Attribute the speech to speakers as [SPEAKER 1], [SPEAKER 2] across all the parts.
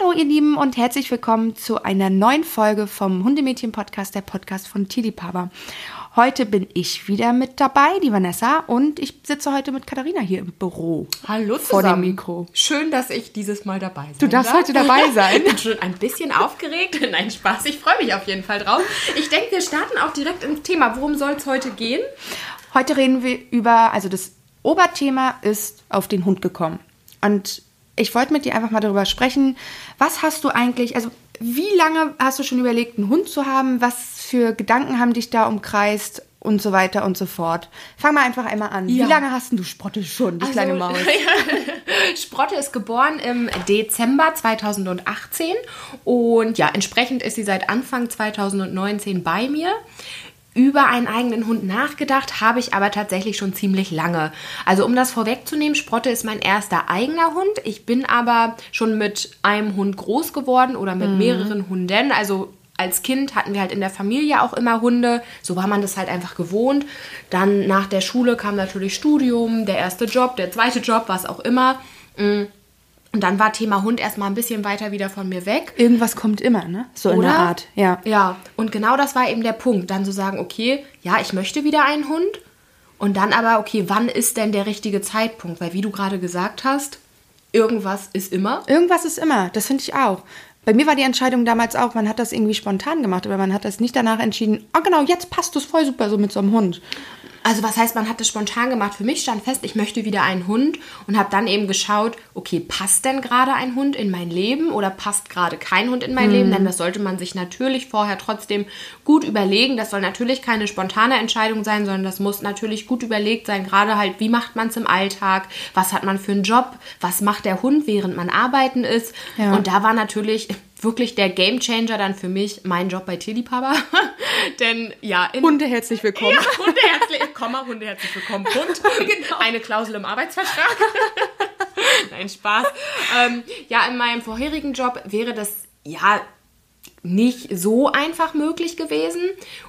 [SPEAKER 1] Hallo ihr Lieben und herzlich willkommen zu einer neuen Folge vom Hundemädchen-Podcast, der Podcast von Tilipaba. Heute bin ich wieder mit dabei, die Vanessa, und ich sitze heute mit Katharina hier im Büro.
[SPEAKER 2] Hallo
[SPEAKER 1] Vor
[SPEAKER 2] zusammen.
[SPEAKER 1] dem Mikro.
[SPEAKER 2] Schön, dass ich dieses Mal dabei sein
[SPEAKER 1] Du darfst
[SPEAKER 2] darf.
[SPEAKER 1] heute dabei sein.
[SPEAKER 2] Ich bin schon ein bisschen aufgeregt. Nein, Spaß. Ich freue mich auf jeden Fall drauf. Ich denke, wir starten auch direkt ins Thema. Worum soll es heute gehen?
[SPEAKER 1] Heute reden wir über, also das Oberthema ist auf den Hund gekommen. Und ich wollte mit dir einfach mal darüber sprechen, was hast du eigentlich, also wie lange hast du schon überlegt, einen Hund zu haben? Was für Gedanken haben dich da umkreist? Und so weiter und so fort. Fang mal einfach einmal an.
[SPEAKER 2] Ja.
[SPEAKER 1] Wie lange hast denn du Sprotte schon, die kleine Maus?
[SPEAKER 2] Sprotte ist geboren im Dezember 2018 und ja, entsprechend ist sie seit Anfang 2019 bei mir. Über einen eigenen Hund nachgedacht habe ich aber tatsächlich schon ziemlich lange. Also um das vorwegzunehmen, Sprotte ist mein erster eigener Hund. Ich bin aber schon mit einem Hund groß geworden oder mit mehreren Hunden. Also als Kind hatten wir halt in der Familie auch immer Hunde. So war man das halt einfach gewohnt. Dann nach der Schule kam natürlich Studium, der erste Job, der zweite Job, was auch immer. Mm. Und dann war Thema Hund erstmal ein bisschen weiter wieder von mir weg.
[SPEAKER 1] Irgendwas kommt immer, ne? So in
[SPEAKER 2] Oder?
[SPEAKER 1] der Art, ja.
[SPEAKER 2] Ja, und genau das war eben der Punkt. Dann zu sagen, okay, ja, ich möchte wieder einen Hund. Und dann aber, okay, wann ist denn der richtige Zeitpunkt? Weil wie du gerade gesagt hast, irgendwas ist immer.
[SPEAKER 1] Irgendwas ist immer, das finde ich auch. Bei mir war die Entscheidung damals auch, man hat das irgendwie spontan gemacht, aber man hat das nicht danach entschieden, ah genau, jetzt passt es voll super so mit so einem Hund.
[SPEAKER 2] Also was heißt, man hat das spontan gemacht. Für mich stand fest, ich möchte wieder einen Hund und habe dann eben geschaut, okay, passt denn gerade ein Hund in mein Leben oder passt gerade kein Hund in mein Leben? Denn das sollte man sich natürlich vorher trotzdem gut überlegen. Das soll natürlich keine spontane Entscheidung sein, sondern das muss natürlich gut überlegt sein. Gerade halt, wie macht man es im Alltag? Was hat man für einen Job? Was macht der Hund, während man arbeiten ist?
[SPEAKER 1] Ja.
[SPEAKER 2] Und da war natürlich wirklich der Gamechanger dann für mich mein Job bei Tilipapa. Denn ja, in
[SPEAKER 1] Hunde herzlich willkommen.
[SPEAKER 2] ja, Hunde herzlich, Komma, Hunde herzlich willkommen. Punkt. Genau. Eine Klausel im Arbeitsvertrag. Nein, Spaß. Ähm, ja, in meinem vorherigen Job wäre das ja nicht so einfach möglich gewesen.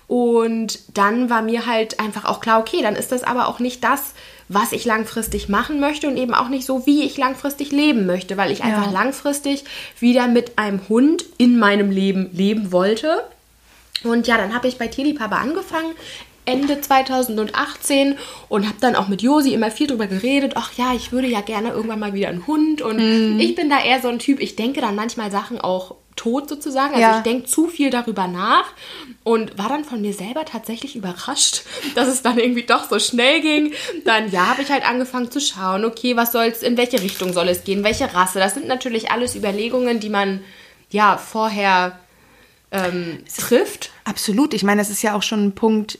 [SPEAKER 2] Und dann war mir halt einfach auch klar, okay, dann ist das aber auch nicht das, was ich langfristig machen möchte und eben auch nicht so, wie ich langfristig leben möchte, weil ich einfach langfristig wieder mit einem Hund in meinem Leben leben wollte. Und ja, dann habe ich bei Tilipapa angefangen. Ende 2018 und habe dann auch mit Josi immer viel drüber geredet. Ach ja, ich würde ja gerne irgendwann mal wieder einen Hund. Und ich bin da eher so ein Typ, ich denke dann manchmal Sachen auch tot sozusagen. Also
[SPEAKER 1] Ja.
[SPEAKER 2] ich denke zu viel darüber nach und war dann von mir selber tatsächlich überrascht, dass es dann irgendwie doch so schnell ging. Dann ja, habe ich halt angefangen zu schauen, okay, was soll's, in welche Richtung soll es gehen, welche Rasse. Das sind natürlich alles Überlegungen, die man ja vorher ähm, trifft.
[SPEAKER 1] Absolut. Ich meine, das ist ja auch schon ein Punkt,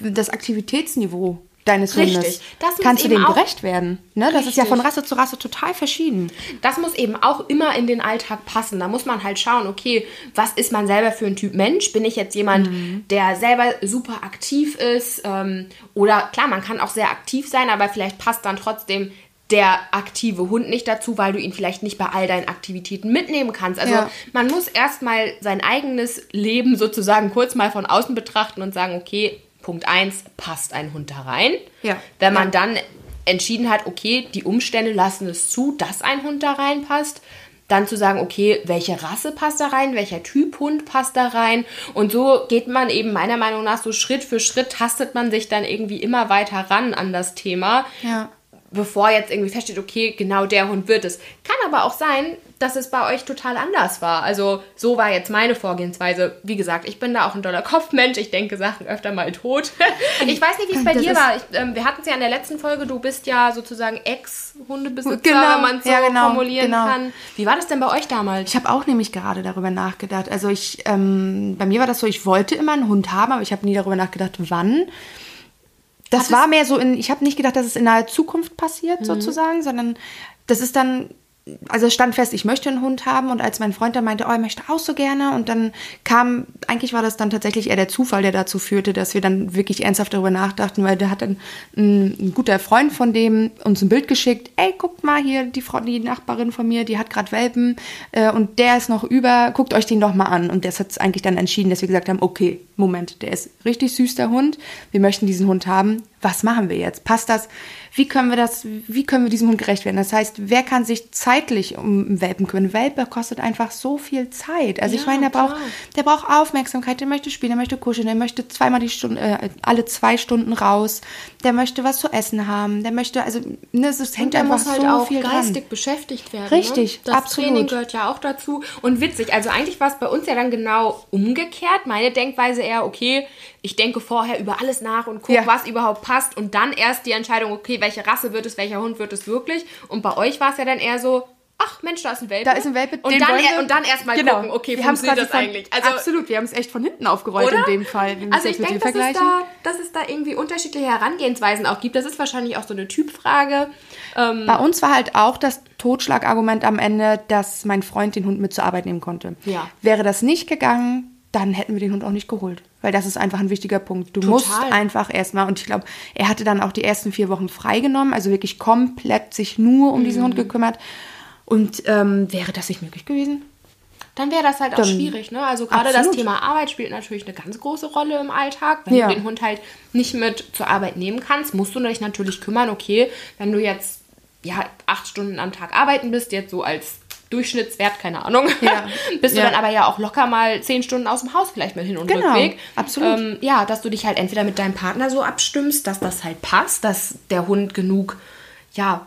[SPEAKER 1] das Aktivitätsniveau deines
[SPEAKER 2] Richtig.
[SPEAKER 1] Hundes.
[SPEAKER 2] Das
[SPEAKER 1] Kannst du dem
[SPEAKER 2] auch-
[SPEAKER 1] gerecht werden? Ne? Das ist ja von Rasse zu Rasse total verschieden.
[SPEAKER 2] Das muss eben auch immer in den Alltag passen. Da muss man halt schauen, okay, was ist man selber für ein Typ Mensch? Bin ich jetzt jemand, der selber super aktiv ist? Ähm, oder klar, man kann auch sehr aktiv sein, aber vielleicht passt dann trotzdem der aktive Hund nicht dazu, weil du ihn vielleicht nicht bei all deinen Aktivitäten mitnehmen kannst. Also
[SPEAKER 1] Ja.
[SPEAKER 2] man muss erstmal sein eigenes Leben sozusagen kurz mal von außen betrachten und sagen, okay, Punkt 1, passt ein Hund da rein?
[SPEAKER 1] Ja.
[SPEAKER 2] Wenn man dann entschieden hat, okay, die Umstände lassen es zu, dass ein Hund da reinpasst, dann zu sagen, okay, welche Rasse passt da rein, welcher Typ Hund passt da rein und so geht man eben meiner Meinung nach so Schritt für Schritt, tastet man sich dann irgendwie immer weiter ran an das Thema,
[SPEAKER 1] Ja.
[SPEAKER 2] bevor jetzt irgendwie feststeht, okay, genau der Hund wird es. Kann aber auch sein, dass es bei euch total anders war. Also so war jetzt meine Vorgehensweise. Wie gesagt, ich bin da auch ein doller Kopfmensch. Ich denke Sachen öfter mal tot. Ich weiß nicht, wie es bei
[SPEAKER 1] Das
[SPEAKER 2] dir war. Ich, ähm, wir hatten es ja in der letzten Folge. Du bist ja sozusagen Ex-Hundebesitzer,
[SPEAKER 1] Genau,
[SPEAKER 2] wenn man es so
[SPEAKER 1] ja, genau,
[SPEAKER 2] formulieren
[SPEAKER 1] genau.
[SPEAKER 2] kann. Wie war das denn bei euch damals?
[SPEAKER 1] Ich habe auch nämlich gerade darüber nachgedacht. Also ich, ähm, bei mir war das so, ich wollte immer einen Hund haben, aber ich habe nie darüber nachgedacht, wann. Das
[SPEAKER 2] Hat
[SPEAKER 1] war mehr so in, ich habe nicht gedacht, dass es in naher Zukunft passiert,
[SPEAKER 2] Mhm.
[SPEAKER 1] sozusagen, sondern das ist dann, also stand fest, ich möchte einen Hund haben und als mein Freund dann meinte, oh, er möchte auch so gerne und dann kam, eigentlich war das dann tatsächlich eher der Zufall, der dazu führte, dass wir dann wirklich ernsthaft darüber nachdachten, weil der hat dann ein, ein guter Freund von dem uns ein Bild geschickt, ey, guckt mal hier, die Frau, die Nachbarin von mir, die hat gerade Welpen äh, und der ist noch über, guckt euch den doch mal an. Und das hat eigentlich dann entschieden, dass wir gesagt haben, okay, Moment, der ist richtig süß, der Hund. Wir möchten diesen Hund haben. Was machen wir jetzt? Passt das? Wie können wir das, wie können wir diesem Hund gerecht werden? Das heißt, wer kann sich zeitlich um Welpen kümmern? Welpe kostet einfach so viel Zeit. Also
[SPEAKER 2] Ja,
[SPEAKER 1] ich meine, der
[SPEAKER 2] klar.
[SPEAKER 1] braucht, der braucht Aufmerksamkeit, der möchte spielen, der möchte kuscheln, der möchte zweimal die Stunde, äh, alle zwei Stunden raus, der möchte was zu essen haben, der möchte, also, ne, es hängt einfach
[SPEAKER 2] muss halt
[SPEAKER 1] so
[SPEAKER 2] auch
[SPEAKER 1] viel
[SPEAKER 2] geistig
[SPEAKER 1] dran.
[SPEAKER 2] beschäftigt werden.
[SPEAKER 1] Richtig,
[SPEAKER 2] ne? das
[SPEAKER 1] absolut.
[SPEAKER 2] Training gehört ja auch dazu. Und witzig, also eigentlich war es bei uns ja dann genau umgekehrt. Meine Denkweise eher, okay, ich denke vorher über alles nach und gucke,
[SPEAKER 1] Ja.
[SPEAKER 2] was überhaupt passt und dann erst die Entscheidung, okay, welche Rasse wird es, welcher Hund wird es wirklich. Und bei euch war es ja dann eher so, ach Mensch, da ist ein Welpe.
[SPEAKER 1] Da ist ein Welpe,
[SPEAKER 2] und dann, er- und dann erst mal
[SPEAKER 1] Genau.
[SPEAKER 2] gucken, okay,
[SPEAKER 1] Wir
[SPEAKER 2] funktioniert das
[SPEAKER 1] von-
[SPEAKER 2] eigentlich? Also,
[SPEAKER 1] absolut, wir haben es echt von hinten aufgerollt
[SPEAKER 2] oder?
[SPEAKER 1] in dem Fall. wenn
[SPEAKER 2] Also
[SPEAKER 1] es
[SPEAKER 2] ich
[SPEAKER 1] jetzt mit
[SPEAKER 2] denke, dass es, da, dass es da irgendwie unterschiedliche Herangehensweisen auch gibt. Das ist wahrscheinlich auch so eine Typfrage. Ähm,
[SPEAKER 1] Bei uns war halt auch das Totschlagargument am Ende, dass mein Freund den Hund mit zur Arbeit nehmen konnte.
[SPEAKER 2] Ja.
[SPEAKER 1] Wäre das nicht gegangen, dann hätten wir den Hund auch nicht geholt. Weil das ist einfach ein wichtiger Punkt. Du musst einfach erstmal, und ich glaube, er hatte dann auch die ersten vier Wochen freigenommen, also wirklich komplett sich nur um diesen
[SPEAKER 2] Mhm.
[SPEAKER 1] Hund gekümmert. Und ähm, wäre das nicht möglich gewesen?
[SPEAKER 2] dann wäre das halt auch
[SPEAKER 1] Dann-
[SPEAKER 2] schwierig. Ne? Also gerade das. Thema Arbeit spielt natürlich eine ganz große Rolle im Alltag. Wenn
[SPEAKER 1] Ja.
[SPEAKER 2] du den Hund halt nicht mit zur Arbeit nehmen kannst, musst du dich natürlich kümmern, okay, wenn du jetzt ja acht Stunden am Tag arbeiten bist, jetzt so als Durchschnittswert, keine Ahnung,
[SPEAKER 1] Ja.
[SPEAKER 2] bist du
[SPEAKER 1] Ja.
[SPEAKER 2] dann aber ja auch locker mal zehn Stunden aus dem Haus vielleicht mit Hin- und
[SPEAKER 1] Genau,
[SPEAKER 2] Rückweg.
[SPEAKER 1] absolut.
[SPEAKER 2] Ähm, ja, dass du dich halt entweder mit deinem Partner so abstimmst, dass das halt passt, dass der Hund genug, ja,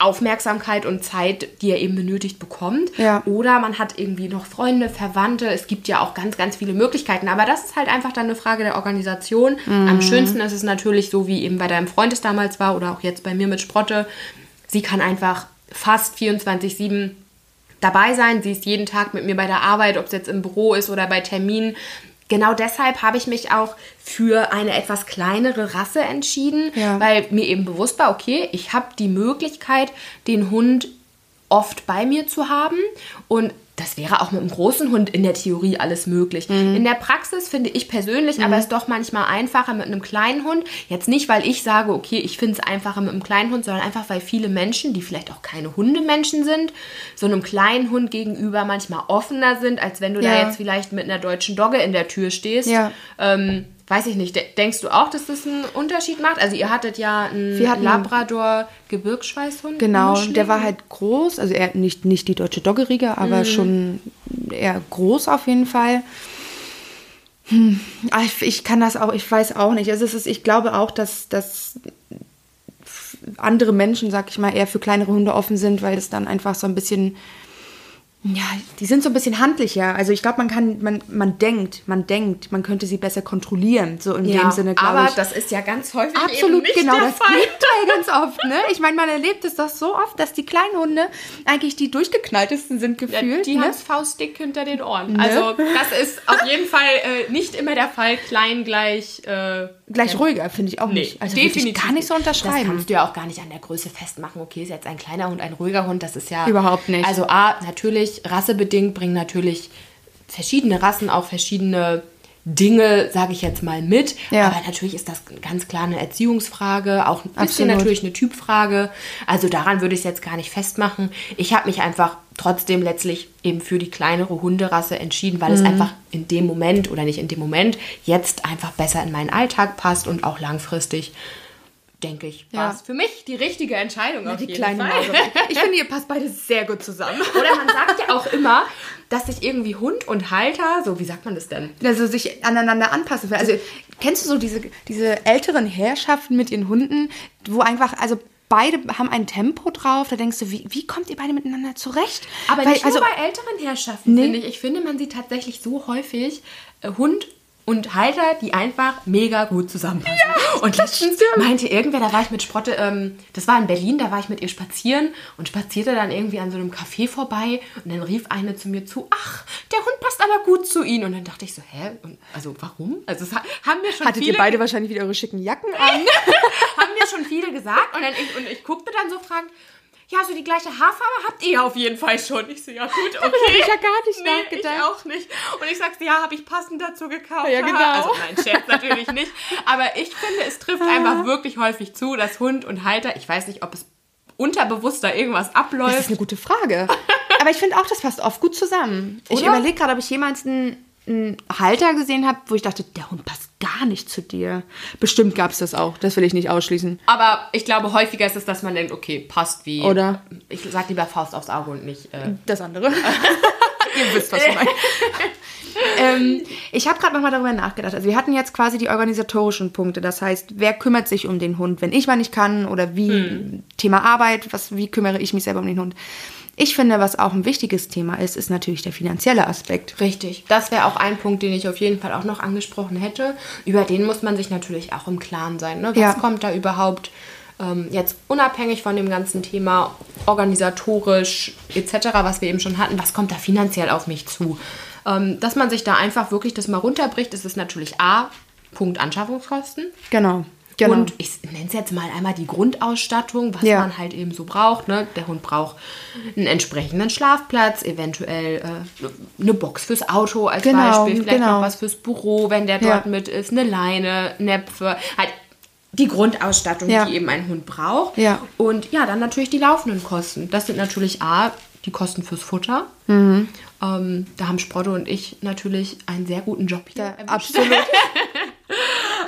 [SPEAKER 2] Aufmerksamkeit und Zeit, die er eben benötigt, bekommt.
[SPEAKER 1] Ja.
[SPEAKER 2] Oder man hat irgendwie noch Freunde, Verwandte. Es gibt ja auch ganz, ganz viele Möglichkeiten. Aber das ist halt einfach dann eine Frage der Organisation.
[SPEAKER 1] Mhm.
[SPEAKER 2] Am schönsten ist es natürlich so, wie eben bei deinem Freund es damals war oder auch jetzt bei mir mit Sprotte. Sie kann einfach fast 24-7 dabei sein. Sie ist jeden Tag mit mir bei der Arbeit, ob es jetzt im Büro ist oder bei Terminen. Genau deshalb habe ich mich auch für eine etwas kleinere Rasse entschieden,
[SPEAKER 1] Ja.
[SPEAKER 2] weil mir eben bewusst war, okay, ich habe die Möglichkeit, den Hund oft bei mir zu haben und das wäre auch mit einem großen Hund in der Theorie alles möglich. In der Praxis finde ich persönlich aber es doch manchmal einfacher mit einem kleinen Hund. Jetzt nicht, weil ich sage, okay, ich finde es einfacher mit einem kleinen Hund, sondern einfach, weil viele Menschen, die vielleicht auch keine Hundemenschen sind, so einem kleinen Hund gegenüber manchmal offener sind, als wenn du da
[SPEAKER 1] Ja.
[SPEAKER 2] jetzt vielleicht mit einer deutschen Dogge in der Tür stehst.
[SPEAKER 1] Ja.
[SPEAKER 2] Ähm, weiß ich nicht. De denkst du auch, dass das einen Unterschied macht? Also ihr hattet ja einen
[SPEAKER 1] Wir hatten-
[SPEAKER 2] Labrador Gebirgsschweißhund.
[SPEAKER 1] Genau, der war halt groß, also er nicht, nicht die deutsche Doggeriege,
[SPEAKER 2] Mhm.
[SPEAKER 1] aber schon eher groß auf jeden Fall. Hm, ah, ich, ich kann das auch, ich weiß auch nicht. Also es ist, ich glaube auch, dass, dass andere Menschen, sag ich mal, eher für kleinere Hunde offen sind, weil es dann einfach so ein bisschen, ja, die sind so ein bisschen handlicher. Also ich glaube, man kann, man, man denkt, man denkt, man könnte sie besser kontrollieren, so in
[SPEAKER 2] ja,
[SPEAKER 1] dem Sinne, glaube
[SPEAKER 2] aber
[SPEAKER 1] ich.
[SPEAKER 2] das ist ja ganz häufig
[SPEAKER 1] Absolut,
[SPEAKER 2] nicht
[SPEAKER 1] genau. Das
[SPEAKER 2] Fall.
[SPEAKER 1] ja ganz oft, ne? Ich meine, man erlebt es doch so oft, dass die kleinen Hunde eigentlich die durchgeknalltesten sind
[SPEAKER 2] Ja,
[SPEAKER 1] gefühlt.
[SPEAKER 2] die
[SPEAKER 1] ne?
[SPEAKER 2] haben faustdick hinter den Ohren. Also das ist auf jeden Fall äh, nicht immer der Fall. Klein gleich. Äh,
[SPEAKER 1] Gleich
[SPEAKER 2] ja,
[SPEAKER 1] ruhiger, finde ich auch
[SPEAKER 2] Nee,
[SPEAKER 1] nicht. Also würde ich
[SPEAKER 2] definitiv
[SPEAKER 1] gar nicht so
[SPEAKER 2] Das
[SPEAKER 1] unterschreiben.
[SPEAKER 2] kannst du ja auch gar nicht an der Größe festmachen. Okay, ist jetzt ein kleiner Hund, ein ruhiger Hund, das ist ja...
[SPEAKER 1] Überhaupt nicht.
[SPEAKER 2] Also A, natürlich, rassebedingt bringen natürlich verschiedene Rassen auch verschiedene Dinge, sage ich jetzt mal, mit.
[SPEAKER 1] Ja.
[SPEAKER 2] Aber natürlich ist das ganz klar eine Erziehungsfrage, auch ein bisschen
[SPEAKER 1] Absolut.
[SPEAKER 2] natürlich eine Typfrage. Also daran würde ich es jetzt gar nicht festmachen. Ich habe mich einfach trotzdem letztlich eben für die kleinere Hunderasse entschieden, weil es
[SPEAKER 1] Mhm.
[SPEAKER 2] einfach in dem Moment oder nicht in dem Moment jetzt einfach besser in meinen Alltag passt und auch langfristig, denke ich, war
[SPEAKER 1] Ja.
[SPEAKER 2] es für mich die richtige Entscheidung auf
[SPEAKER 1] die
[SPEAKER 2] jeden
[SPEAKER 1] kleine
[SPEAKER 2] Fall.
[SPEAKER 1] Mauserin. Ich finde, ihr passt beide sehr gut zusammen.
[SPEAKER 2] Oder man sagt ja auch immer, dass sich irgendwie Hund und Halter, so wie sagt man das denn?
[SPEAKER 1] Also sich aneinander anpassen. Also kennst du so diese, diese älteren Herrschaften mit ihren Hunden, wo einfach, also beide haben ein Tempo drauf, da denkst du, wie, wie kommt ihr beide miteinander zurecht?
[SPEAKER 2] Aber
[SPEAKER 1] Weil,
[SPEAKER 2] nicht
[SPEAKER 1] also,
[SPEAKER 2] nur bei älteren Herrschaften,
[SPEAKER 1] Nee.
[SPEAKER 2] finde ich. Ich finde, man sieht tatsächlich so häufig äh, Hund und Halter, die einfach mega gut zusammenpassen. und letztens meinte irgendwer, da war ich mit Sprotte, ähm, das war in Berlin, da war ich mit ihr spazieren und spazierte dann irgendwie an so einem Café vorbei und dann rief eine zu mir zu, ach, der Hund passt aber gut zu ihnen. Und dann dachte ich so, hä? Und, also warum? Also ha- haben wir schon
[SPEAKER 1] hattet
[SPEAKER 2] viele
[SPEAKER 1] ihr beide wahrscheinlich wieder eure schicken Jacken an?
[SPEAKER 2] haben mir schon viele gesagt. Und, dann ich, und ich guckte dann so fragend, ja, so die gleiche Haarfarbe habt ihr auf jeden Fall schon. Ich so, ja gut, okay.
[SPEAKER 1] hab ich ja gar nicht
[SPEAKER 2] nee,
[SPEAKER 1] nachgedacht.
[SPEAKER 2] ich auch nicht. Und ich sagte, ja, habe ich passend dazu gekauft.
[SPEAKER 1] Ja, genau.
[SPEAKER 2] Also nein, Scherz natürlich nicht. Aber ich finde, es trifft einfach wirklich häufig zu, dass Hund und Halter, ich weiß nicht, ob es unterbewusst da irgendwas
[SPEAKER 1] Das
[SPEAKER 2] abläuft.
[SPEAKER 1] ist eine gute Frage. Aber ich finde auch, das passt oft gut zusammen. Ich
[SPEAKER 2] Oder?
[SPEAKER 1] überlege gerade, ob ich jemals einen, einen Halter gesehen habe, wo ich dachte, der Hund passt gar nicht zu dir. Bestimmt gab es das auch, das will ich nicht ausschließen.
[SPEAKER 2] Aber ich glaube, häufiger ist es, dass man denkt, okay, passt wie.
[SPEAKER 1] Oder?
[SPEAKER 2] Ich sag lieber Faust aufs Auge und nicht. Äh,
[SPEAKER 1] Das andere. Ihr wisst, was ich meine. ähm, ich habe gerade nochmal darüber nachgedacht. Also wir hatten jetzt quasi die organisatorischen Punkte. Das heißt, wer kümmert sich um den Hund, wenn ich mal nicht kann oder wie Thema Arbeit, was, wie kümmere ich mich selber um den Hund. Ich finde, was auch ein wichtiges Thema ist, ist natürlich der finanzielle Aspekt.
[SPEAKER 2] Richtig. Das wäre auch ein Punkt, den ich auf jeden Fall auch noch angesprochen hätte. Über den muss man sich natürlich auch im Klaren sein. Ne? Was
[SPEAKER 1] Ja.
[SPEAKER 2] kommt da überhaupt ähm, jetzt unabhängig von dem ganzen Thema organisatorisch etc., was wir eben schon hatten, was kommt da finanziell auf mich zu? Ähm, dass man sich da einfach wirklich das mal runterbricht, ist es natürlich A, Punkt Anschaffungskosten.
[SPEAKER 1] Genau. Genau.
[SPEAKER 2] Und ich nenne es jetzt mal einmal die Grundausstattung, was
[SPEAKER 1] Ja.
[SPEAKER 2] man halt eben so braucht. Ne? Der Hund braucht einen entsprechenden Schlafplatz, eventuell äh, eine Box fürs Auto als
[SPEAKER 1] Genau,
[SPEAKER 2] Beispiel, vielleicht
[SPEAKER 1] genau.
[SPEAKER 2] noch was fürs Büro, wenn der
[SPEAKER 1] Ja.
[SPEAKER 2] dort mit ist, eine Leine, Näpfe, halt die Grundausstattung,
[SPEAKER 1] Ja.
[SPEAKER 2] die eben ein Hund braucht.
[SPEAKER 1] Ja.
[SPEAKER 2] Und ja, dann natürlich die laufenden Kosten. Das sind natürlich A, die Kosten fürs Futter.
[SPEAKER 1] Mhm.
[SPEAKER 2] Ähm, da haben Sprotte und ich natürlich einen sehr guten Job hier.
[SPEAKER 1] Ja,
[SPEAKER 2] erwischt.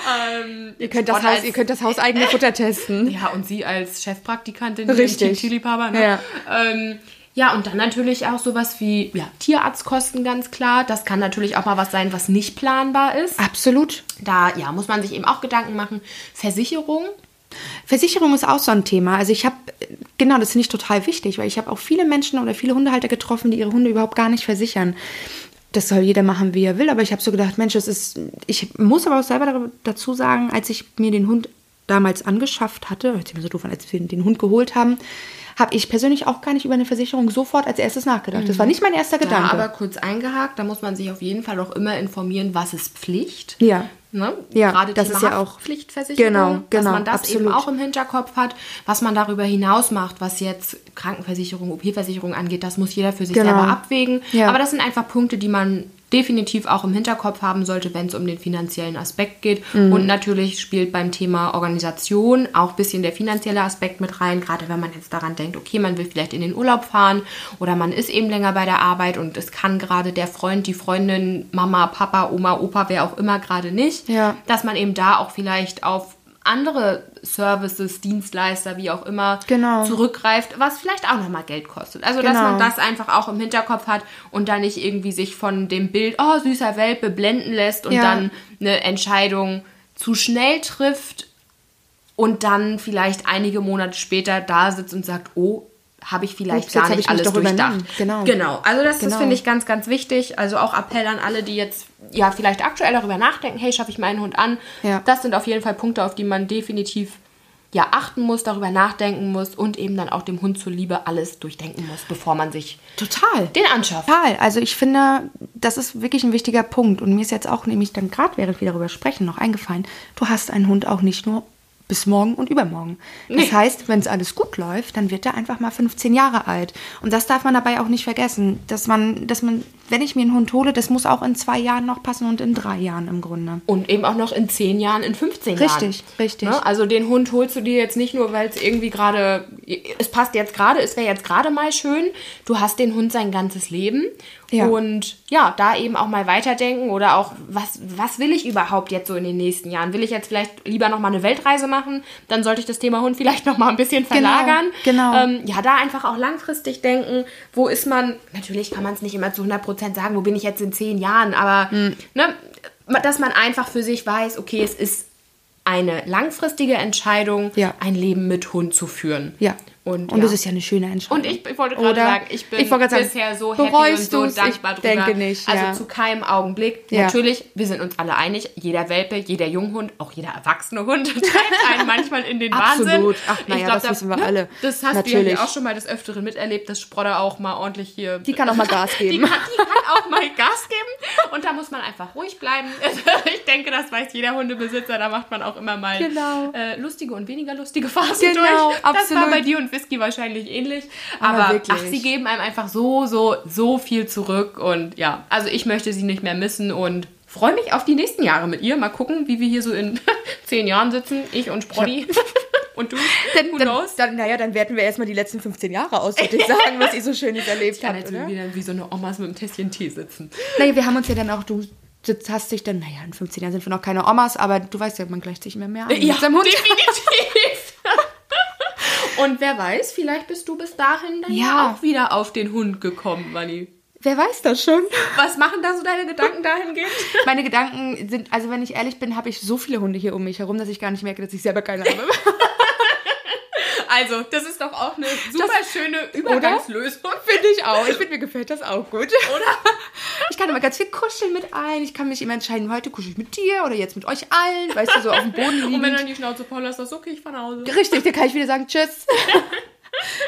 [SPEAKER 1] absolut. ihr, könnt das Haus,
[SPEAKER 2] als-
[SPEAKER 1] ihr könnt das hauseigene Futter testen.
[SPEAKER 2] Ja, und sie als Chefpraktikantin
[SPEAKER 1] Richtig.
[SPEAKER 2] Chilipaber. Ne?
[SPEAKER 1] Ja.
[SPEAKER 2] Ähm, ja, und dann natürlich auch sowas wie ja, Tierarztkosten, ganz klar. Das kann natürlich auch mal was sein, was nicht planbar ist.
[SPEAKER 1] Absolut.
[SPEAKER 2] Da ja, muss man sich eben auch Gedanken machen. Versicherung.
[SPEAKER 1] Versicherung ist auch so ein Thema. Also ich habe, genau, das finde ich total wichtig, weil ich habe auch viele Menschen oder viele Hundehalter getroffen, die ihre Hunde überhaupt gar nicht versichern. Das soll jeder machen, wie er will, aber ich habe so gedacht, Mensch, das ist, ich muss aber auch selber dazu sagen, als ich mir den Hund damals angeschafft hatte, hört sich mir so doof an, als wir den Hund geholt haben, habe ich persönlich auch gar nicht über eine Versicherung sofort als erstes nachgedacht. Das war nicht mein erster
[SPEAKER 2] Da
[SPEAKER 1] Gedanke.
[SPEAKER 2] aber kurz eingehakt, da muss man sich auf jeden Fall auch immer informieren, was ist Pflicht.
[SPEAKER 1] Ja.
[SPEAKER 2] Ne?
[SPEAKER 1] Ja,
[SPEAKER 2] Gerade
[SPEAKER 1] das
[SPEAKER 2] Thema
[SPEAKER 1] ist ja auch-
[SPEAKER 2] Haftpflichtversicherung,
[SPEAKER 1] Genau,
[SPEAKER 2] dass
[SPEAKER 1] genau,
[SPEAKER 2] man das eben
[SPEAKER 1] absolut.
[SPEAKER 2] auch im Hinterkopf hat, was man darüber hinaus macht, was jetzt Krankenversicherung, OP-Versicherung angeht, das muss jeder für sich
[SPEAKER 1] Genau.
[SPEAKER 2] selber abwägen.
[SPEAKER 1] Ja.
[SPEAKER 2] Aber das sind einfach Punkte, die man definitiv auch im Hinterkopf haben sollte, wenn es um den finanziellen Aspekt geht.
[SPEAKER 1] Mhm.
[SPEAKER 2] Und natürlich spielt beim Thema Organisation auch ein bisschen der finanzielle Aspekt mit rein, gerade wenn man jetzt daran denkt, okay, man will vielleicht in den Urlaub fahren oder man ist eben länger bei der Arbeit und es kann gerade der Freund, die Freundin, Mama, Papa, Oma, Opa, wer auch immer gerade nicht,
[SPEAKER 1] Ja.
[SPEAKER 2] dass man eben da auch vielleicht auf andere Services, Dienstleister, wie auch immer,
[SPEAKER 1] Genau.
[SPEAKER 2] zurückgreift, was vielleicht auch nochmal Geld kostet. Also, dass
[SPEAKER 1] Genau.
[SPEAKER 2] man das einfach auch im Hinterkopf hat und dann nicht irgendwie sich von dem Bild, oh, süßer Welpe, blenden lässt und
[SPEAKER 1] Ja.
[SPEAKER 2] dann eine Entscheidung zu schnell trifft und dann vielleicht einige Monate später da sitzt und sagt, oh, habe ich vielleicht
[SPEAKER 1] Ups,
[SPEAKER 2] gar nicht alles durchdacht.
[SPEAKER 1] Genau.
[SPEAKER 2] genau. Also das,
[SPEAKER 1] Genau.
[SPEAKER 2] das finde ich ganz, ganz wichtig. Also auch Appell an alle, die jetzt ja vielleicht aktuell darüber nachdenken, hey, schaffe ich meinen Hund an.
[SPEAKER 1] Ja.
[SPEAKER 2] Das sind auf jeden Fall Punkte, auf die man definitiv ja achten muss, darüber nachdenken muss und eben dann auch dem Hund zuliebe alles durchdenken muss, bevor man sich
[SPEAKER 1] Total.
[SPEAKER 2] den anschafft.
[SPEAKER 1] Total. Also ich finde, das ist wirklich ein wichtiger Punkt. Und mir ist jetzt auch nämlich dann gerade, während wir darüber sprechen, noch eingefallen, du hast einen Hund auch nicht nur bis morgen und übermorgen. Das
[SPEAKER 2] Nee.
[SPEAKER 1] heißt, wenn es alles gut läuft, dann wird er einfach mal 15 Jahre alt. Und das darf man dabei auch nicht vergessen, dass man, dass man, wenn ich mir einen Hund hole, das muss auch in zwei Jahren noch passen und in drei Jahren im Grunde.
[SPEAKER 2] Und eben auch noch in 10 Jahren, in 15 Jahren.
[SPEAKER 1] Richtig, richtig.
[SPEAKER 2] Ne? Also den Hund holst du dir jetzt nicht nur, weil es irgendwie gerade, es passt jetzt gerade, es wäre jetzt gerade mal schön. Du hast den Hund sein ganzes Leben.
[SPEAKER 1] Ja.
[SPEAKER 2] Und ja, da eben auch mal weiterdenken oder auch, was, was will ich überhaupt jetzt so in den nächsten Jahren? Will ich jetzt vielleicht lieber noch mal eine Weltreise machen? Dann sollte ich das Thema Hund vielleicht noch mal ein bisschen verlagern.
[SPEAKER 1] genau.
[SPEAKER 2] Ähm, ja, da einfach auch langfristig denken, wo ist man, natürlich kann man es nicht immer zu 100% sagen, wo bin ich jetzt in zehn Jahren, aber
[SPEAKER 1] Hm.
[SPEAKER 2] ne, dass man einfach für sich weiß, okay, es ist eine langfristige Entscheidung,
[SPEAKER 1] Ja.
[SPEAKER 2] ein Leben mit Hund zu führen.
[SPEAKER 1] Ja.
[SPEAKER 2] Und,
[SPEAKER 1] Und
[SPEAKER 2] ja.
[SPEAKER 1] das ist ja eine schöne Entscheidung.
[SPEAKER 2] Und ich, ich wollte gerade sagen, ich bin
[SPEAKER 1] Ich
[SPEAKER 2] bisher so happy und so dankbar
[SPEAKER 1] Ich
[SPEAKER 2] drüber.
[SPEAKER 1] denke nicht,
[SPEAKER 2] Also
[SPEAKER 1] ja.
[SPEAKER 2] zu keinem Augenblick.
[SPEAKER 1] Ja.
[SPEAKER 2] Natürlich, wir sind uns alle einig, jeder Welpe, jeder Junghund, auch jeder erwachsene Hund treibt einen manchmal in den Wahnsinn.
[SPEAKER 1] Absolut. Ach, na
[SPEAKER 2] Ich
[SPEAKER 1] ja,
[SPEAKER 2] glaub,
[SPEAKER 1] das
[SPEAKER 2] da-
[SPEAKER 1] wissen wir
[SPEAKER 2] ne,
[SPEAKER 1] alle.
[SPEAKER 2] Das hast du ja auch schon mal des Öfteren miterlebt, dass Sprotter auch mal ordentlich hier...
[SPEAKER 1] Die kann auch mal Gas
[SPEAKER 2] Die
[SPEAKER 1] geben.
[SPEAKER 2] kann, die kann auch mal Gas geben und da muss man einfach ruhig bleiben. Ich denke, das weiß jeder Hundebesitzer, da macht man auch immer mal
[SPEAKER 1] Genau.
[SPEAKER 2] äh, lustige und weniger lustige Phasen
[SPEAKER 1] Genau,
[SPEAKER 2] durch. Das war
[SPEAKER 1] absolut.
[SPEAKER 2] bei dir und Whisky wahrscheinlich ähnlich.
[SPEAKER 1] Aber wirklich.
[SPEAKER 2] ach, sie geben einem einfach so, so, so viel zurück und ja, also ich möchte sie nicht mehr missen und freue mich auf die nächsten Jahre mit ihr. Mal gucken, wie wir hier so in zehn Jahren sitzen, ich und Sprodi. Und du?
[SPEAKER 1] Dann, dann, dann, naja, dann werten wir erstmal die letzten 15 Jahre aus, würde ich sagen, was ihr so Schönes erlebt
[SPEAKER 2] Ich kann
[SPEAKER 1] habt,
[SPEAKER 2] jetzt wieder wie so eine Omas mit einem Tässchen Tee sitzen.
[SPEAKER 1] Naja, wir haben uns ja dann auch, du hast dich dann, naja, in 15 Jahren sind wir noch keine Omas, aber du weißt ja, man gleicht sich immer mehr an.
[SPEAKER 2] Ja, definitiv. Und wer weiß, vielleicht bist du bis dahin dann ja, auch wieder auf den Hund gekommen, Manni.
[SPEAKER 1] Wer weiß das schon?
[SPEAKER 2] Was machen da so deine Gedanken dahingehend?
[SPEAKER 1] Meine Gedanken sind, also wenn ich ehrlich bin, habe ich so viele Hunde hier um mich herum, dass ich gar nicht merke, dass ich selber keine habe.
[SPEAKER 2] Also, das ist doch auch eine super schöne Übergangslösung.
[SPEAKER 1] Finde ich auch. Ich finde, mir gefällt das auch gut.
[SPEAKER 2] Oder?
[SPEAKER 1] Ich kann immer ganz viel kuscheln mit allen. Ich kann mich immer entscheiden, heute kuschel ich mit dir oder jetzt mit euch allen. Weißt du, so auf dem Boden liegen.
[SPEAKER 2] Und wenn dann die Schnauze voll ist, das okay, ich fahr nach Hause.
[SPEAKER 1] Richtig, dann kann ich wieder sagen, tschüss.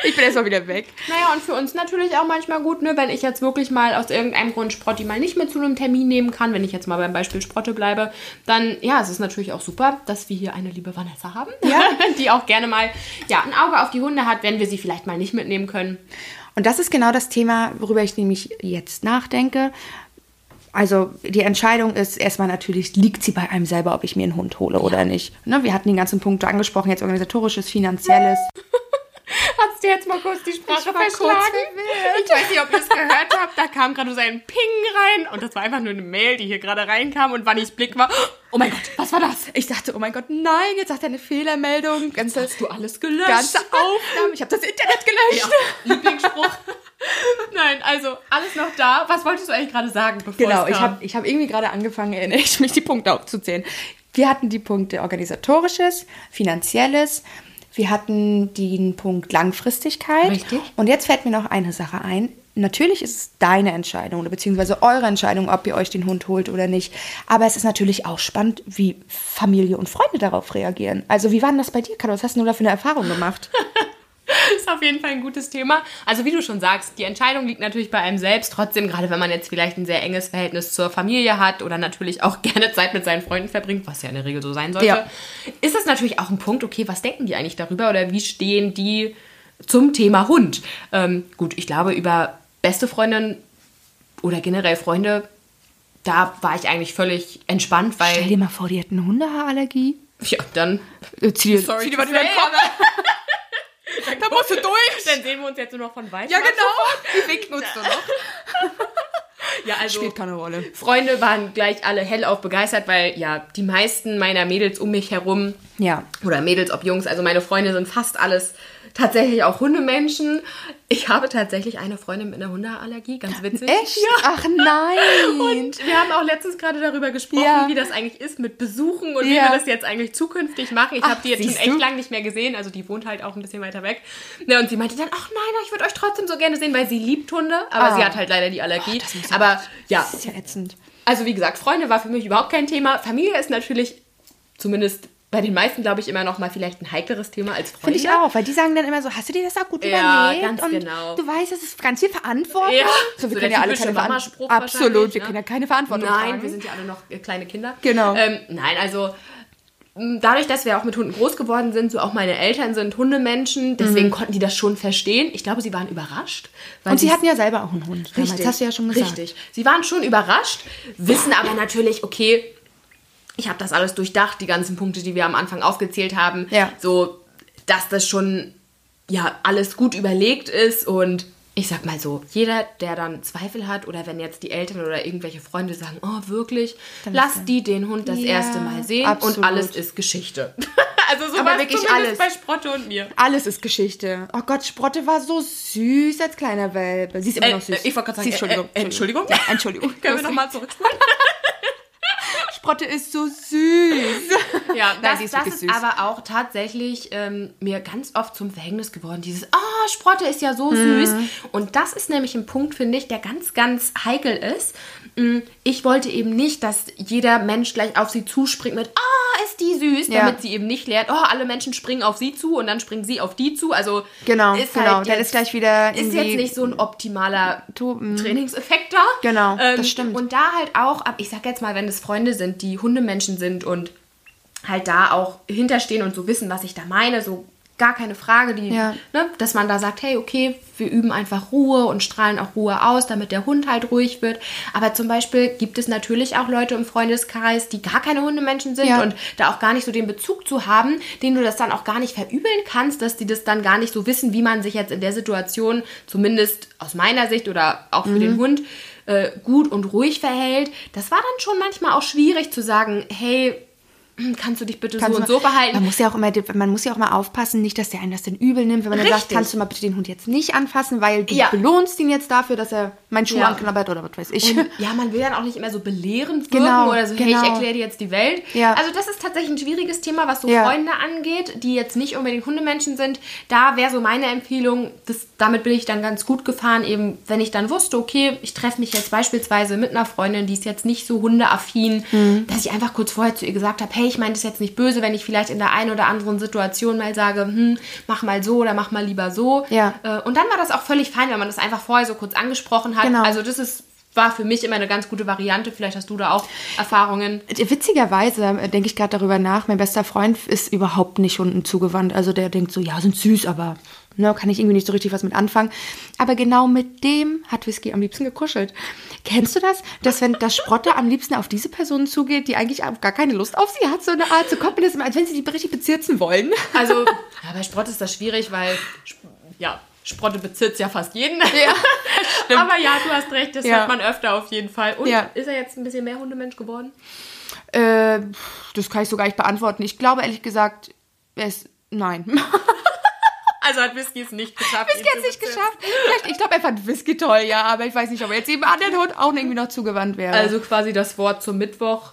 [SPEAKER 1] ich bin erstmal wieder weg.
[SPEAKER 2] Naja, und für uns natürlich auch manchmal gut, ne, wenn ich jetzt wirklich mal aus irgendeinem Grund Sprotti mal nicht mit zu einem Termin nehmen kann, wenn ich jetzt mal beim Beispiel Sprotte bleibe, dann ja, es ist natürlich auch super, dass wir hier eine liebe Vanessa haben,
[SPEAKER 1] Ja.
[SPEAKER 2] die auch gerne mal ja, ein Auge auf die Hunde hat, wenn wir sie vielleicht mal nicht mitnehmen können.
[SPEAKER 1] Und das ist genau das Thema, worüber ich nämlich jetzt nachdenke. Also die Entscheidung ist erstmal natürlich, liegt sie bei einem selber, ob ich mir einen Hund hole oder nicht. Ne, wir hatten den ganzen Punkt angesprochen, jetzt organisatorisches, finanzielles.
[SPEAKER 2] Hast du jetzt mal kurz die Sprache
[SPEAKER 1] Ich
[SPEAKER 2] verschlagen? Ich weiß nicht, ob ihr es gehört habt. Da kam gerade so ein Ping rein. Und das war einfach nur eine Mail, die hier gerade reinkam. Und Wannys Blick war, oh mein Gott, was war das?
[SPEAKER 1] Ich dachte, oh mein Gott, nein, jetzt sagt er eine Fehlermeldung. Ganze,
[SPEAKER 2] Hast du alles gelöscht?
[SPEAKER 1] ganze Aufnahmen. Ich habe das Internet gelöscht.
[SPEAKER 2] Ja, Lieblingsspruch. Nein, also alles noch da. Was wolltest du eigentlich gerade sagen, bevor
[SPEAKER 1] Genau, ich habe ich hab irgendwie gerade angefangen, erinnere ich mich, die Punkte aufzuzählen. Wir hatten die Punkte organisatorisches, finanzielles, wir hatten den Punkt Langfristigkeit.
[SPEAKER 2] Richtig.
[SPEAKER 1] Und jetzt fällt mir noch eine Sache ein. Natürlich ist es deine Entscheidung oder beziehungsweise eure Entscheidung, ob ihr euch den Hund holt oder nicht. Aber es ist natürlich auch spannend, wie Familie und Freunde darauf reagieren. Also wie war denn das bei dir, Caro? Was hast du da für eine Erfahrung gemacht?
[SPEAKER 2] ist auf jeden Fall ein gutes Thema. Also wie du schon sagst, die Entscheidung liegt natürlich bei einem selbst. Trotzdem, gerade wenn man jetzt vielleicht ein sehr enges Verhältnis zur Familie hat oder natürlich auch gerne Zeit mit seinen Freunden verbringt, was ja in der Regel so sein sollte,
[SPEAKER 1] Ja.
[SPEAKER 2] ist das natürlich auch ein Punkt, okay, was denken die eigentlich darüber oder wie stehen die zum Thema Hund? Ähm, gut, ich glaube, über beste Freundin oder generell Freunde, da war ich eigentlich völlig entspannt, weil...
[SPEAKER 1] Stell dir mal vor, die hätten eine Hundehaarallergie.
[SPEAKER 2] ja, dann
[SPEAKER 1] Äh, Zieh dir,
[SPEAKER 2] Sorry
[SPEAKER 1] zieh dir mal die Kopf.
[SPEAKER 2] say.
[SPEAKER 1] Da musst du durch.
[SPEAKER 2] Dann sehen wir uns jetzt nur noch von weitem.
[SPEAKER 1] Ja, genau. Wie winken uns du noch?
[SPEAKER 2] Ja, also
[SPEAKER 1] Spielt keine Rolle.
[SPEAKER 2] Freunde waren gleich alle hellauf begeistert, weil ja, die meisten meiner Mädels um mich herum
[SPEAKER 1] Ja.
[SPEAKER 2] oder Mädels, ob Jungs, also meine Freunde sind fast alles tatsächlich auch Hundemenschen. Ich habe tatsächlich eine Freundin mit einer Hundeallergie, ganz witzig.
[SPEAKER 1] Echt? Ach nein.
[SPEAKER 2] Und wir haben auch letztens gerade darüber gesprochen,
[SPEAKER 1] Ja.
[SPEAKER 2] wie das eigentlich ist mit Besuchen und wie
[SPEAKER 1] Ja.
[SPEAKER 2] wir das jetzt eigentlich zukünftig machen. Ich habe die jetzt schon echt
[SPEAKER 1] du?
[SPEAKER 2] lang nicht mehr gesehen, also die wohnt halt auch ein bisschen weiter weg. Ja, und sie meinte dann, ach nein, ich würde euch trotzdem so gerne sehen, weil sie liebt Hunde, aber
[SPEAKER 1] Ah.
[SPEAKER 2] sie hat halt leider die Allergie.
[SPEAKER 1] ja-
[SPEAKER 2] aber ja,
[SPEAKER 1] Das ist ja ätzend.
[SPEAKER 2] also wie gesagt, Freunde war für mich überhaupt kein Thema. Familie ist natürlich zumindest bei den meisten, glaube ich, immer noch mal vielleicht ein heikleres Thema als Freunde.
[SPEAKER 1] Finde ich auch, weil die sagen dann immer so, hast du dir das auch gut
[SPEAKER 2] Ja,
[SPEAKER 1] überlegt?
[SPEAKER 2] ganz
[SPEAKER 1] und
[SPEAKER 2] genau.
[SPEAKER 1] du weißt, es ist ganz viel Verantwortung.
[SPEAKER 2] Ja,
[SPEAKER 1] so, wir
[SPEAKER 2] so
[SPEAKER 1] können ja alle keine Verantwortung. Absolut, wir
[SPEAKER 2] ne?
[SPEAKER 1] können ja keine Verantwortung
[SPEAKER 2] Nein,
[SPEAKER 1] tragen.
[SPEAKER 2] wir sind ja alle noch äh, kleine Kinder.
[SPEAKER 1] Genau.
[SPEAKER 2] Ähm, nein, also dadurch, dass wir auch mit Hunden groß geworden sind, so auch meine Eltern sind Hundemenschen, deswegen konnten die das schon verstehen. Ich glaube, sie waren überrascht.
[SPEAKER 1] Mhm. und sie hatten ja selber auch einen Hund. Damals.
[SPEAKER 2] Richtig.
[SPEAKER 1] hast du ja schon gesagt.
[SPEAKER 2] Richtig. Sie waren schon überrascht, wissen aber natürlich, okay, ich habe das alles durchdacht, die ganzen Punkte, die wir am Anfang aufgezählt haben.
[SPEAKER 1] Ja.
[SPEAKER 2] So, dass das schon ja alles gut überlegt ist und ich sag mal so, jeder, der dann Zweifel hat oder wenn jetzt die Eltern oder irgendwelche Freunde sagen, oh wirklich,
[SPEAKER 1] Dann
[SPEAKER 2] lass die den Hund das
[SPEAKER 1] Ja,
[SPEAKER 2] erste Mal sehen
[SPEAKER 1] absolut.
[SPEAKER 2] und alles ist Geschichte. also so
[SPEAKER 1] Aber wirklich alles.
[SPEAKER 2] bei Sprotte und mir.
[SPEAKER 1] Alles ist Geschichte. Oh Gott, Sprotte war so süß als kleiner Welpe. Sie ist immer
[SPEAKER 2] Äh,
[SPEAKER 1] noch süß.
[SPEAKER 2] äh, ich wollte gerade sagen, äh, äh, Entschuldigung.
[SPEAKER 1] Ja, Entschuldigung.
[SPEAKER 2] Können wir nochmal zurückspulen?
[SPEAKER 1] Sprotte ist so süß.
[SPEAKER 2] Ja,
[SPEAKER 1] Nein,
[SPEAKER 2] das,
[SPEAKER 1] sie ist
[SPEAKER 2] das ist
[SPEAKER 1] süß.
[SPEAKER 2] aber auch tatsächlich ähm, mir ganz oft zum Verhängnis geworden. Dieses, ah, Sprotte ist ja so süß.
[SPEAKER 1] Mhm.
[SPEAKER 2] Und das ist nämlich ein Punkt, finde ich, der ganz, ganz heikel ist. Mm, Ich wollte eben nicht, dass jeder Mensch gleich auf sie zuspringt mit, ah, die süß,
[SPEAKER 1] Ja.
[SPEAKER 2] damit sie eben nicht lernt, oh, alle Menschen springen auf sie zu und dann springen sie auf die zu. Also
[SPEAKER 1] Genau,
[SPEAKER 2] ist
[SPEAKER 1] genau.
[SPEAKER 2] Halt
[SPEAKER 1] Dann
[SPEAKER 2] jetzt-
[SPEAKER 1] ist gleich wieder
[SPEAKER 2] ist jetzt nicht so ein optimaler
[SPEAKER 1] mm.
[SPEAKER 2] Trainingseffekt da. Ähm,
[SPEAKER 1] Genau, das stimmt.
[SPEAKER 2] Und da halt auch, ich sag jetzt mal, wenn es Freunde sind, die Hundemenschen sind und halt da auch hinterstehen und so wissen, was ich da meine, so gar keine Frage, die,
[SPEAKER 1] Ja.
[SPEAKER 2] ne, dass man da sagt, hey, okay, wir üben einfach Ruhe und strahlen auch Ruhe aus, damit der Hund halt ruhig wird. Aber zum Beispiel gibt es natürlich auch Leute im Freundeskreis, die gar keine Hundemenschen sind
[SPEAKER 1] Ja.
[SPEAKER 2] und da auch gar nicht so den Bezug zu haben, denen du das dann auch gar nicht verübeln kannst, dass die das dann gar nicht so wissen, wie man sich jetzt in der Situation, zumindest aus meiner Sicht oder auch für
[SPEAKER 1] Mhm.
[SPEAKER 2] den Hund, äh, gut und ruhig verhält. Das war dann schon manchmal auch schwierig zu sagen, hey, kannst du dich bitte
[SPEAKER 1] Kannst
[SPEAKER 2] so und so verhalten?
[SPEAKER 1] Man muss ja auch immer, man muss ja auch mal aufpassen, nicht, dass der einen das denn übel nimmt, wenn man dann sagt,
[SPEAKER 2] Richtig.
[SPEAKER 1] kannst du mal bitte den Hund jetzt nicht anfassen, weil du
[SPEAKER 2] Ja.
[SPEAKER 1] belohnst ihn jetzt dafür, dass er meinen Schuh
[SPEAKER 2] Ja.
[SPEAKER 1] anknabbert oder was weiß ich.
[SPEAKER 2] Und, ja, man will dann auch nicht immer so belehrend wirken
[SPEAKER 1] Genau,
[SPEAKER 2] oder so, hey,
[SPEAKER 1] genau.
[SPEAKER 2] ich erkläre dir jetzt die Welt.
[SPEAKER 1] Ja.
[SPEAKER 2] Also das ist tatsächlich ein schwieriges Thema, was so. Freunde angeht, die jetzt nicht unbedingt Hundemenschen sind. Da wäre so meine Empfehlung, das, damit bin ich dann ganz gut gefahren, eben wenn ich dann wusste, okay, ich treffe mich jetzt beispielsweise mit einer Freundin, die ist jetzt nicht so hundeaffin,
[SPEAKER 1] Mhm.
[SPEAKER 2] dass ich einfach kurz vorher zu ihr gesagt habe, hey, ich meine das jetzt nicht böse, wenn ich vielleicht in der einen oder anderen Situation mal sage, hm, mach mal so oder mach mal lieber so.
[SPEAKER 1] Ja.
[SPEAKER 2] Äh, Und dann war das auch völlig fein, wenn man das einfach vorher so kurz angesprochen hat.
[SPEAKER 1] Genau.
[SPEAKER 2] Also das ist, war für mich immer eine ganz gute Variante. Vielleicht hast du da auch Erfahrungen.
[SPEAKER 1] Witzigerweise äh, denke ich gerade darüber nach, mein bester Freund ist überhaupt nicht Hunden zugewandt. Also der denkt so, ja, sind süß, aber ne, kann ich irgendwie nicht so richtig was mit anfangen. Aber genau mit dem hat Whisky am liebsten gekuschelt. Kennst du das? Dass wenn das Sprotte am liebsten auf diese Person zugeht, die eigentlich gar keine Lust auf sie hat, so eine Art, so mir das immer, als wenn sie die richtig bezirzen wollen.
[SPEAKER 2] Also, ja, bei Sprott ist das schwierig, weil, ja, Sprotte bezirzt ja fast jeden. Ja, Aber ja, du hast recht, das
[SPEAKER 1] Ja.
[SPEAKER 2] hört man öfter auf jeden Fall. Und
[SPEAKER 1] Ja.
[SPEAKER 2] ist er jetzt ein bisschen mehr Hundemensch geworden?
[SPEAKER 1] Äh, das kann ich so gar nicht beantworten. Ich glaube ehrlich gesagt, er ist, nein.
[SPEAKER 2] Also hat Whisky es nicht geschafft.
[SPEAKER 1] Whisky hat es nicht geschafft. Vielleicht, ich glaube, er fand Whisky toll, ja, aber ich weiß nicht, ob er jetzt jedem anderen Hund auch irgendwie noch zugewandt wäre.
[SPEAKER 2] Also quasi das Wort zum Mittwoch.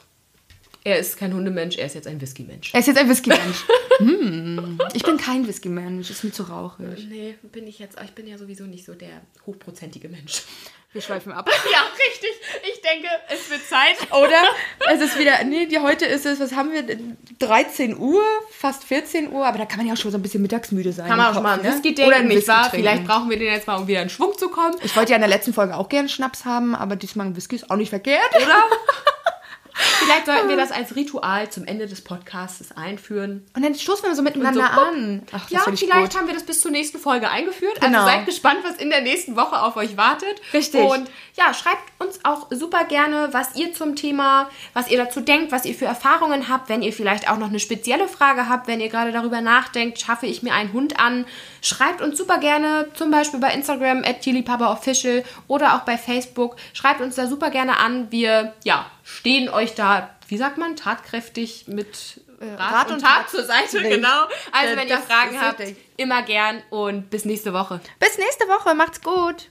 [SPEAKER 2] Er ist kein Hundemensch, er ist jetzt ein Whisky-Mensch.
[SPEAKER 1] er ist jetzt ein Whisky-Mensch. hm. Ich bin kein Whisky-Mensch, ist mir zu rauchig.
[SPEAKER 2] Nee, bin ich jetzt, ich bin ja sowieso nicht so der hochprozentige Mensch.
[SPEAKER 1] Wir schweifen ab.
[SPEAKER 2] Ja, richtig. Ich denke, es wird Zeit.
[SPEAKER 1] Oder es ist wieder, nee, die, heute ist es, was haben wir, 13 Uhr, fast 14 Uhr, aber da kann man ja auch schon so ein bisschen mittagsmüde sein.
[SPEAKER 2] Kann man auch schon mal
[SPEAKER 1] ne?
[SPEAKER 2] Whisky
[SPEAKER 1] Oder
[SPEAKER 2] denken,
[SPEAKER 1] einen
[SPEAKER 2] nicht
[SPEAKER 1] Whisky
[SPEAKER 2] wahr? Vielleicht brauchen wir den jetzt mal, um wieder in Schwung zu kommen.
[SPEAKER 1] Ich wollte ja in der letzten Folge auch gerne Schnaps haben, aber diesmal ein Whisky ist auch nicht verkehrt, oder?
[SPEAKER 2] Vielleicht sollten wir das als Ritual zum Ende des Podcasts einführen.
[SPEAKER 1] Und dann stoßen wir so miteinander
[SPEAKER 2] so,
[SPEAKER 1] an. Ach,
[SPEAKER 2] ja, vielleicht haben wir das bis zur nächsten Folge eingeführt.
[SPEAKER 1] Genau.
[SPEAKER 2] Also seid gespannt, was in der nächsten Woche auf euch wartet.
[SPEAKER 1] Richtig.
[SPEAKER 2] Und ja, schreibt uns auch super gerne, was ihr zum Thema, was ihr dazu denkt, was ihr für Erfahrungen habt, wenn ihr vielleicht auch noch eine spezielle Frage habt, wenn ihr gerade darüber nachdenkt, schaffe ich mir einen Hund an. Schreibt uns super gerne, zum Beispiel bei Instagram at Official oder auch bei Facebook. Schreibt uns da super gerne an. Wir ja, stehen euch da, wie sagt man, tatkräftig mit Rat,
[SPEAKER 1] Rat
[SPEAKER 2] und
[SPEAKER 1] und
[SPEAKER 2] Tat
[SPEAKER 1] Tat
[SPEAKER 2] zur Seite,
[SPEAKER 1] Richtig.
[SPEAKER 2] genau. Also
[SPEAKER 1] Äh,
[SPEAKER 2] wenn ihr Fragen habt,
[SPEAKER 1] richtig.
[SPEAKER 2] immer gern und bis nächste Woche.
[SPEAKER 1] Bis nächste Woche, macht's gut.